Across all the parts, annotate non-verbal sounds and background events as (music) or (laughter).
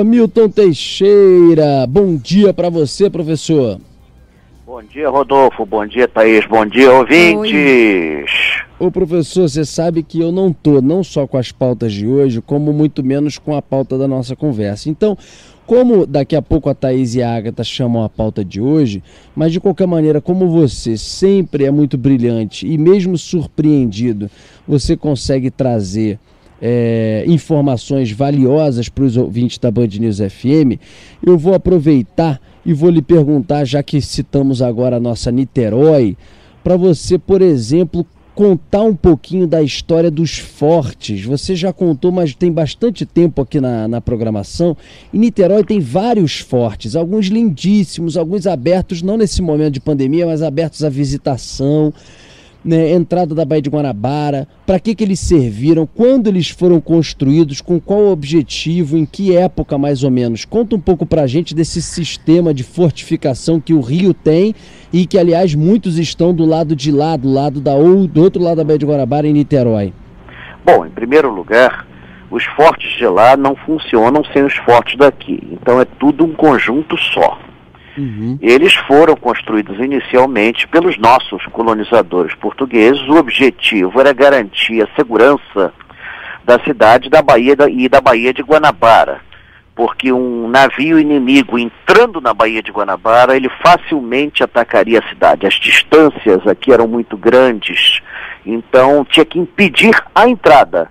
Professor Milton Teixeira, bom dia para você, professor. Bom dia, Rodolfo. Bom dia, Thaís. Bom dia, ouvintes. Oi. Ô, professor, você sabe que eu não tô não só com as pautas de hoje, como muito menos com a pauta da nossa conversa. Então, como daqui a pouco a Thaís e a Agatha chamam a pauta de hoje, mas de qualquer maneira, como você sempre é muito brilhante e mesmo surpreendido, você consegue trazer é, informações valiosas para os ouvintes da Band News FM, eu vou aproveitar e vou lhe perguntar, já que citamos agora a nossa Niterói, para você, por exemplo, contar um pouquinho da história dos fortes. Você já contou, mas tem bastante tempo aqui na, na programação. E Niterói tem vários fortes, alguns lindíssimos, alguns abertos, não nesse momento de pandemia, mas abertos à visitação né, entrada da Baía de Guanabara, para que, que eles serviram, quando eles foram construídos, com qual objetivo, em que época mais ou menos. Conta um pouco para a gente desse sistema de fortificação que o Rio tem e que, aliás, muitos estão do lado de lá, do lado da ou do outro lado da Baía de Guanabara, em Niterói. Bom, em primeiro lugar, os fortes de lá não funcionam sem os fortes daqui. Então é tudo um conjunto só. Uhum. Eles foram construídos inicialmente pelos nossos colonizadores portugueses. O objetivo era garantir a segurança da cidade da Bahia e da Baía de Guanabara, porque um navio inimigo entrando na Baía de Guanabara, ele facilmente atacaria a cidade. As distâncias aqui eram muito grandes, então tinha que impedir a entrada.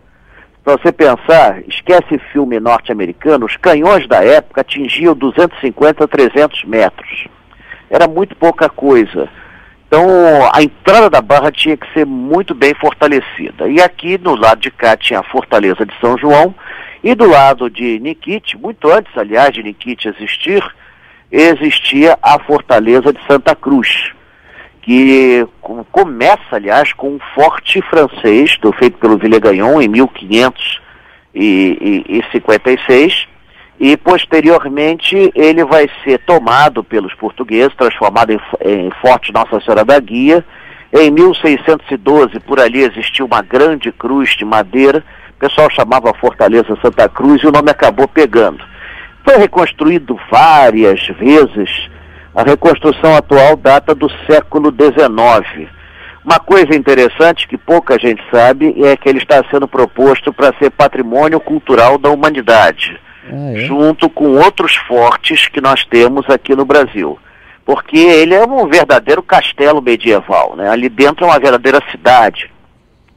Para você pensar, esquece filme norte-americano, os canhões da época atingiam 250 a 300 metros. Era muito pouca coisa. Então, a entrada da barra tinha que ser muito bem fortalecida. E aqui, no lado de cá, tinha a Fortaleza de São João, e do lado de Nikit, muito antes, aliás, de Nikit existir, existia a Fortaleza de Santa Cruz que começa, aliás, com um forte francês, feito pelo Villegagnon em 1556, e posteriormente ele vai ser tomado pelos portugueses, transformado em, em Forte Nossa Senhora da Guia. Em 1612, por ali existiu uma grande cruz de madeira, o pessoal chamava Fortaleza Santa Cruz e o nome acabou pegando. Foi reconstruído várias vezes, a reconstrução atual data do século XIX. Uma coisa interessante que pouca gente sabe é que ele está sendo proposto para ser patrimônio cultural da humanidade, ah, é? junto com outros fortes que nós temos aqui no Brasil. Porque ele é um verdadeiro castelo medieval, né? ali dentro é uma verdadeira cidade.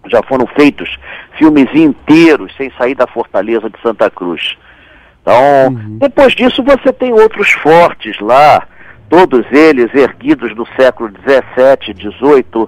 Já foram feitos filmes inteiros sem sair da fortaleza de Santa Cruz. Então, uhum. depois disso você tem outros fortes lá, todos eles erguidos no século XVII, XVIII,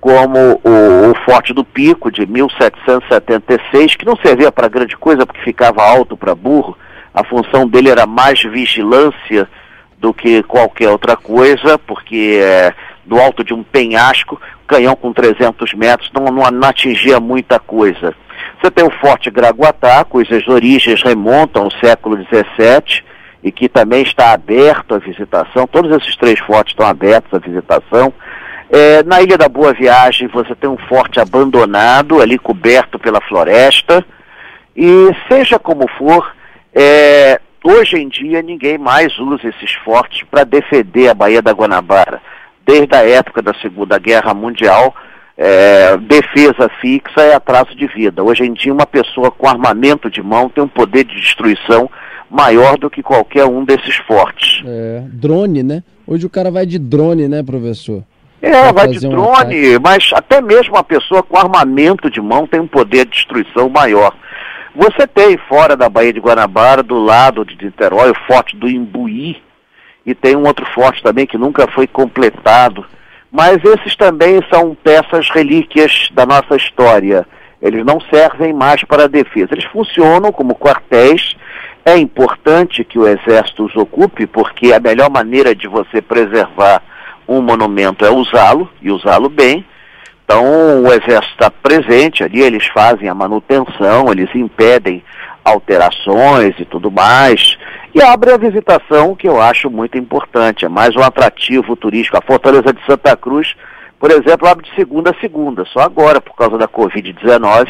como o, o, Forte do Pico, de 1776, que não servia para grande coisa porque ficava alto para burro, a função dele era mais vigilância do que qualquer outra coisa, porque é, do alto de um penhasco, canhão com 300 metros não, não, não atingia muita coisa. Você tem o Forte Graguatá, cujas origens remontam ao século XVII, e que também está aberto à visitação. Todos esses três fortes estão abertos à visitação. É, na Ilha da Boa Viagem você tem um forte abandonado, ali coberto pela floresta. E seja como for, é, hoje em dia ninguém mais usa esses fortes para defender a Baía da Guanabara. Desde a época da Segunda Guerra Mundial, é, defesa fixa é atraso de vida. Hoje em dia, uma pessoa com armamento de mão tem um poder de destruição maior do que qualquer um desses fortes. É, drone, né? Hoje o cara vai de drone, né, professor? É, vai de drone, mas até mesmo uma pessoa com armamento de mão tem um poder de destruição maior. Você tem fora da Baía de Guanabara, do lado de Niterói, o Forte do Imbuí, e tem um outro forte também que nunca foi completado. Mas esses também são peças relíquias da nossa história. Eles não servem mais para a defesa. Eles funcionam como quartéis é importante que o Exército os ocupe, porque a melhor maneira de você preservar um monumento é usá-lo, e usá-lo bem. Então, o Exército está presente ali, eles fazem a manutenção, eles impedem alterações e tudo mais. E abre a visitação, que eu acho muito importante, é mais um atrativo turístico. A Fortaleza de Santa Cruz, por exemplo, abre de segunda a segunda, só agora, por causa da Covid-19,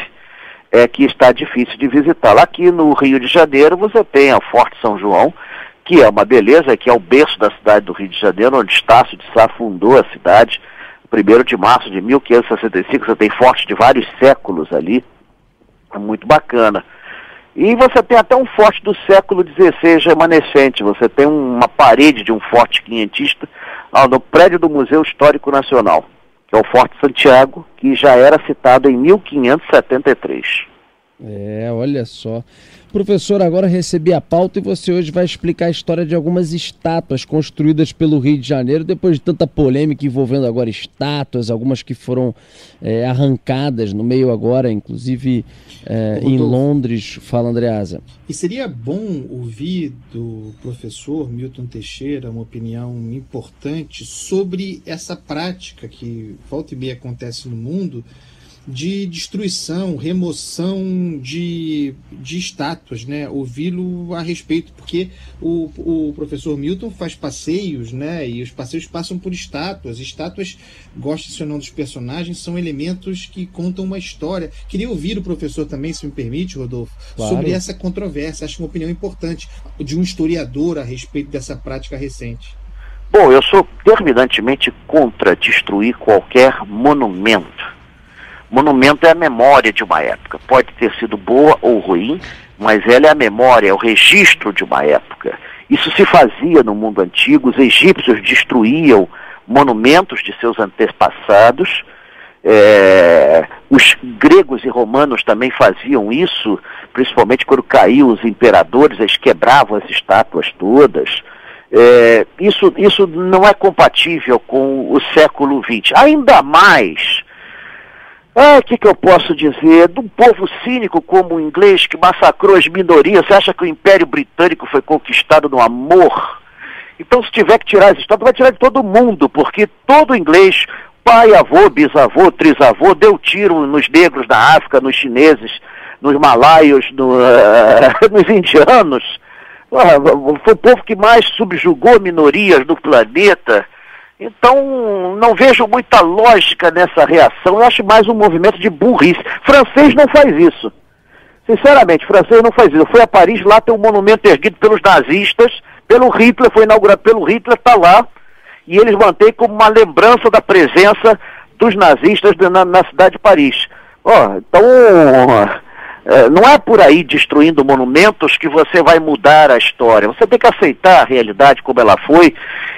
é que está difícil de visitá-la. Aqui no Rio de Janeiro você tem a Forte São João, que é uma beleza, que é o berço da cidade do Rio de Janeiro, onde Estácio de Sá fundou a cidade, 1 de março de 1565, você tem forte de vários séculos ali, é muito bacana. E você tem até um forte do século XVI remanescente, você tem uma parede de um forte quinhentista no prédio do Museu Histórico Nacional que é o Forte Santiago, que já era citado em 1573. É, olha só. Professor, agora recebi a pauta e você hoje vai explicar a história de algumas estátuas construídas pelo Rio de Janeiro, depois de tanta polêmica envolvendo agora estátuas, algumas que foram é, arrancadas no meio agora, inclusive é, em Londres. Fala, Andreasa. E seria bom ouvir do professor Milton Teixeira uma opinião importante sobre essa prática que volta e meia acontece no mundo de destruição, remoção de, de estátuas, né? Ouvi-lo a respeito, porque o, o professor Milton faz passeios, né? E os passeios passam por estátuas. Estátuas, gosta ou não dos personagens, são elementos que contam uma história. Queria ouvir o professor também, se me permite, Rodolfo, claro. sobre essa controvérsia. Acho uma opinião importante de um historiador a respeito dessa prática recente. Bom, eu sou terminantemente contra destruir qualquer monumento Monumento é a memória de uma época. Pode ter sido boa ou ruim, mas ela é a memória, é o registro de uma época. Isso se fazia no mundo antigo, os egípcios destruíam monumentos de seus antepassados, é, os gregos e romanos também faziam isso, principalmente quando caíam os imperadores, eles quebravam as estátuas todas. É, isso, isso não é compatível com o século XX. Ainda mais ah, o que, que eu posso dizer? De um povo cínico como o inglês que massacrou as minorias. Você acha que o Império Britânico foi conquistado no amor? Então, se tiver que tirar as estátuas, vai tirar de todo mundo, porque todo inglês, pai, avô, bisavô, trisavô, deu tiro nos negros da África, nos chineses, nos malaios, no, uh, (laughs) nos indianos. Uh, foi o povo que mais subjugou minorias do planeta. Então, não vejo muita lógica nessa reação. Eu acho mais um movimento de burrice. Francês não faz isso. Sinceramente, francês não faz isso. Fui a Paris, lá tem um monumento erguido pelos nazistas, pelo Hitler, foi inaugurado pelo Hitler, está lá. E eles mantêm como uma lembrança da presença dos nazistas na, na cidade de Paris. Oh, então, não é por aí destruindo monumentos que você vai mudar a história. Você tem que aceitar a realidade como ela foi.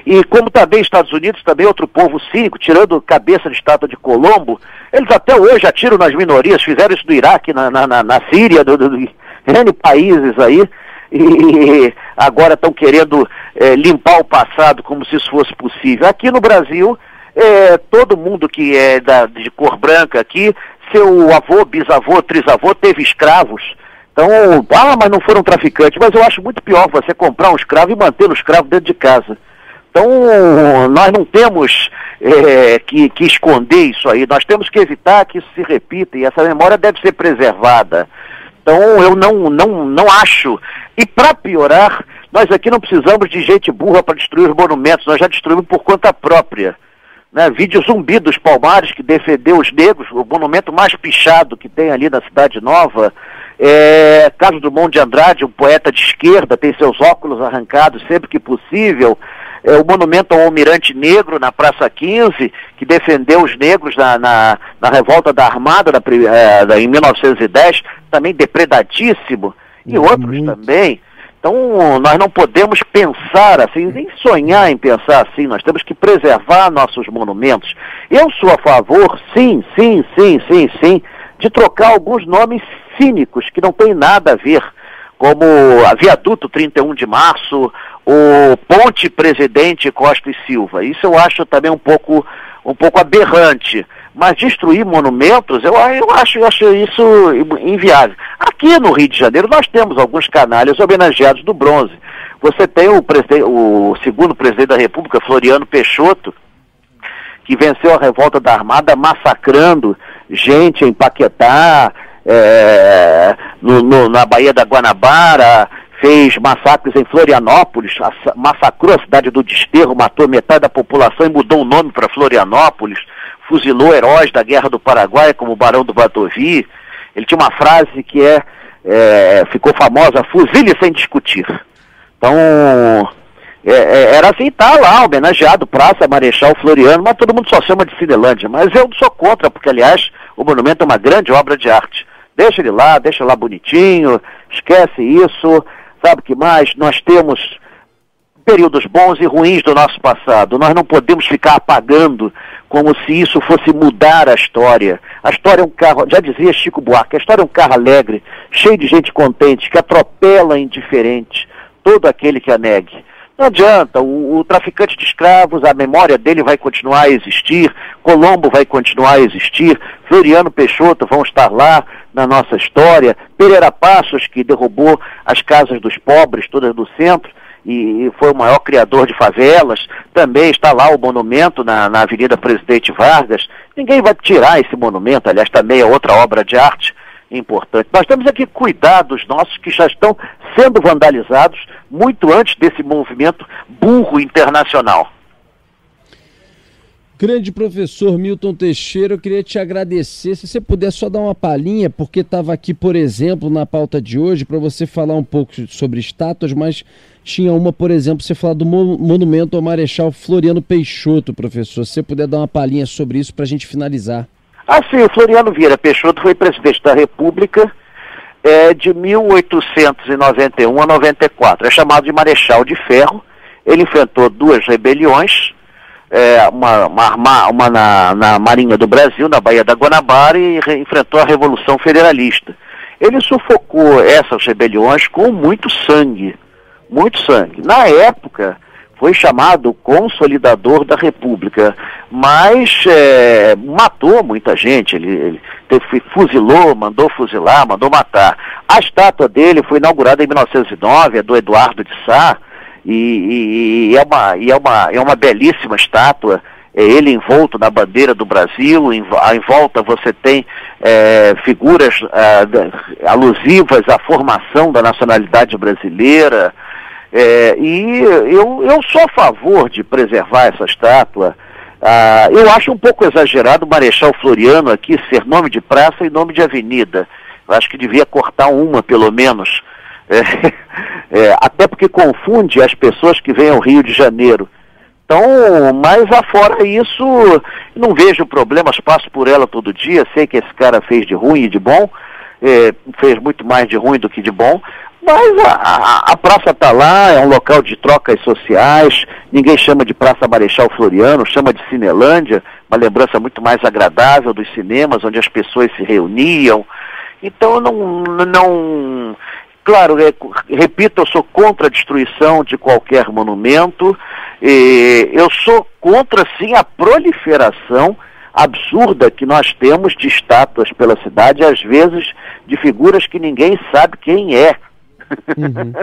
E como também Estados Unidos, também outro povo cínico, tirando cabeça de estátua de Colombo, eles até hoje atiram nas minorias, fizeram isso no Iraque, na, na, na Síria, do, do, do N países aí, e agora estão querendo é, limpar o passado como se isso fosse possível. Aqui no Brasil, é, todo mundo que é da, de cor branca aqui seu avô, bisavô, trisavô teve escravos. Então, ah, mas não foram traficantes. Mas eu acho muito pior você comprar um escravo e manter o escravo dentro de casa. Então, nós não temos é, que, que esconder isso aí. Nós temos que evitar que isso se repita e essa memória deve ser preservada. Então, eu não, não, não acho. E para piorar, nós aqui não precisamos de gente burra para destruir os monumentos, nós já destruímos por conta própria né, vídeo Zumbi dos Palmares, que defendeu os negros, o monumento mais pichado que tem ali na Cidade Nova. É, Carlos Drummond de Andrade, um poeta de esquerda, tem seus óculos arrancados sempre que possível. É, o monumento ao Almirante Negro na Praça 15, que defendeu os negros na, na, na revolta da Armada na, é, em 1910, também depredadíssimo. E outros muito. também. Então, nós não podemos pensar assim, nem sonhar em pensar assim, nós temos que preservar nossos monumentos. Eu sou a favor, sim, sim, sim, sim, sim, de trocar alguns nomes cínicos que não têm nada a ver, como a Viaduto 31 de Março, o Ponte Presidente Costa e Silva. Isso eu acho também um pouco, um pouco aberrante. Mas destruir monumentos, eu, eu, acho, eu acho isso inviável. Aqui no Rio de Janeiro nós temos alguns canalhas homenageados do bronze. Você tem o, o segundo presidente da República, Floriano Peixoto, que venceu a revolta da Armada massacrando gente em Paquetá, é, no, no, na Baía da Guanabara, fez massacres em Florianópolis, massacrou a cidade do Desterro, matou metade da população e mudou o nome para Florianópolis fuzilou heróis da Guerra do Paraguai, como o Barão do Batovi. Ele tinha uma frase que é, é ficou famosa, fuzile sem discutir. Então, é, é, era assim, tá lá, homenageado, Praça Marechal Floriano, mas todo mundo só chama de Cinelândia. Mas eu sou contra, porque, aliás, o monumento é uma grande obra de arte. Deixa ele lá, deixa lá bonitinho, esquece isso, sabe o que mais? Nós temos períodos bons e ruins do nosso passado. Nós não podemos ficar apagando como se isso fosse mudar a história. A história é um carro, já dizia Chico Buarque, a história é um carro alegre, cheio de gente contente, que atropela indiferente todo aquele que a negue. Não adianta, o, o, traficante de escravos, a memória dele vai continuar a existir, Colombo vai continuar a existir, Floriano Peixoto vão estar lá na nossa história, Pereira Passos, que derrubou as casas dos pobres, todas do centro, e, foi o maior criador de favelas, também está lá o monumento na, na Avenida Presidente Vargas. Ninguém vai tirar esse monumento, aliás, também é outra obra de arte importante. Nós temos aqui cuidar dos nossos que já estão sendo vandalizados muito antes desse movimento burro internacional. Grande professor Milton Teixeira, eu queria te agradecer. Se você puder só dar uma palhinha, porque estava aqui, por exemplo, na pauta de hoje, para você falar um pouco sobre estátuas, mas tinha uma, por exemplo, você falar do monumento ao Marechal Floriano Peixoto, professor. Se você puder dar uma palhinha sobre isso para a gente finalizar. Ah, sim, o Floriano Vieira Peixoto foi presidente da República é, de 1891 a 94. É chamado de Marechal de Ferro. Ele enfrentou duas rebeliões, é, uma, uma, uma na, na, Marinha do Brasil, na Baía da Guanabara, e re, enfrentou a Revolução Federalista. Ele sufocou essas rebeliões com muito sangue, muito sangue. Na época, foi chamado consolidador da República, mas é, matou muita gente, ele, ele teve, fuzilou, mandou fuzilar, mandou matar. A estátua dele foi inaugurada em 1909, é do Eduardo de Sá, e, e, e, é, uma, e é, uma, é uma belíssima estátua, é ele envolto na bandeira do Brasil, em, em volta você tem é, figuras é, alusivas à formação da nacionalidade brasileira, é, e eu, eu sou a favor de preservar essa estátua. Ah, eu acho um pouco exagerado o Marechal Floriano aqui ser nome de praça e nome de avenida. Eu acho que devia cortar uma, pelo menos. É, (laughs) é, até porque confunde as pessoas que vêm ao Rio de Janeiro. Então, mas afora isso, não vejo problemas, passo por ela todo dia, sei que esse cara fez de ruim e de bom, é, fez muito mais de ruim do que de bom, mas a, a, a praça está lá, é um local de trocas sociais, ninguém chama de Praça Marechal Floriano, chama de Cinelândia, uma lembrança muito mais agradável dos cinemas, onde as pessoas se reuniam. Então, não, não claro, é, repito, eu sou contra a destruição de qualquer monumento, eu sou contra, sim, a proliferação absurda que nós temos de estátuas pela cidade, às vezes de figuras que ninguém sabe quem é. Uhum.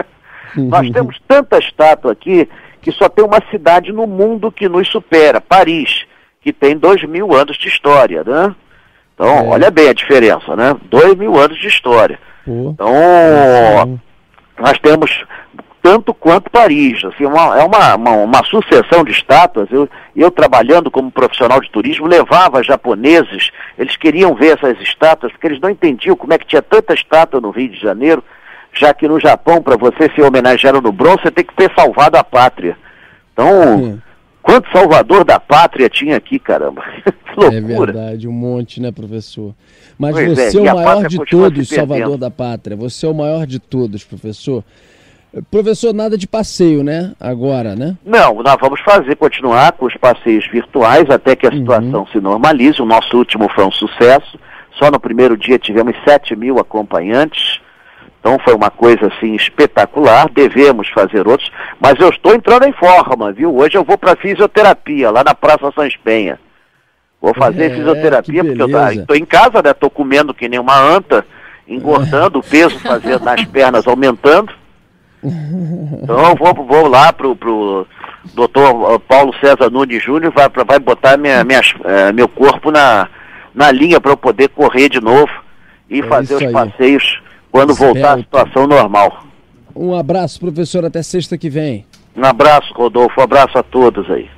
(laughs) Nós temos tanta estátua aqui que só tem uma cidade no mundo que nos supera, Paris, que tem dois mil anos de história, né? Então, é. olha bem a diferença, né? Dois mil anos de história. Então, nós temos tanto quanto Paris. Assim, uma, é uma, uma, uma, sucessão de estátuas. Eu, eu, trabalhando como profissional de turismo, levava japoneses, eles queriam ver essas estátuas, porque eles não entendiam como é que tinha tanta estátua no Rio de Janeiro já que no Japão, para você ser homenageado no bronze, você tem que ter salvado a pátria. Então, Sim. quanto salvador da pátria tinha aqui, caramba? (laughs) que loucura. É verdade, um monte, né, professor? Mas pois você é, é o maior de todos, salvador da pátria. Você é o maior de todos, professor. Professor, nada de passeio, né? Agora, né? Não, nós vamos fazer, continuar com os passeios virtuais até que a uhum. situação uhum. se normalize. O nosso último foi um sucesso. Só no primeiro dia tivemos 7 mil acompanhantes. Então foi uma coisa assim espetacular, devemos fazer outros, mas eu estou entrando em forma, viu? Hoje eu vou para fisioterapia, lá na Praça São Penha. Vou fazer é, fisioterapia, porque eu estou em casa, né? Estou comendo que nem uma anta, engordando, o peso fazendo nas (laughs) pernas aumentando. Então eu vou, vou lá pro, pro doutor Paulo César Nunes Júnior, vai, vai botar minha, minhas, é, meu corpo na, na linha para eu poder correr de novo e é fazer os aí. passeios quando voltar à situação normal. Um abraço, professor, até sexta que vem. Um abraço, Rodolfo, um abraço a todos aí.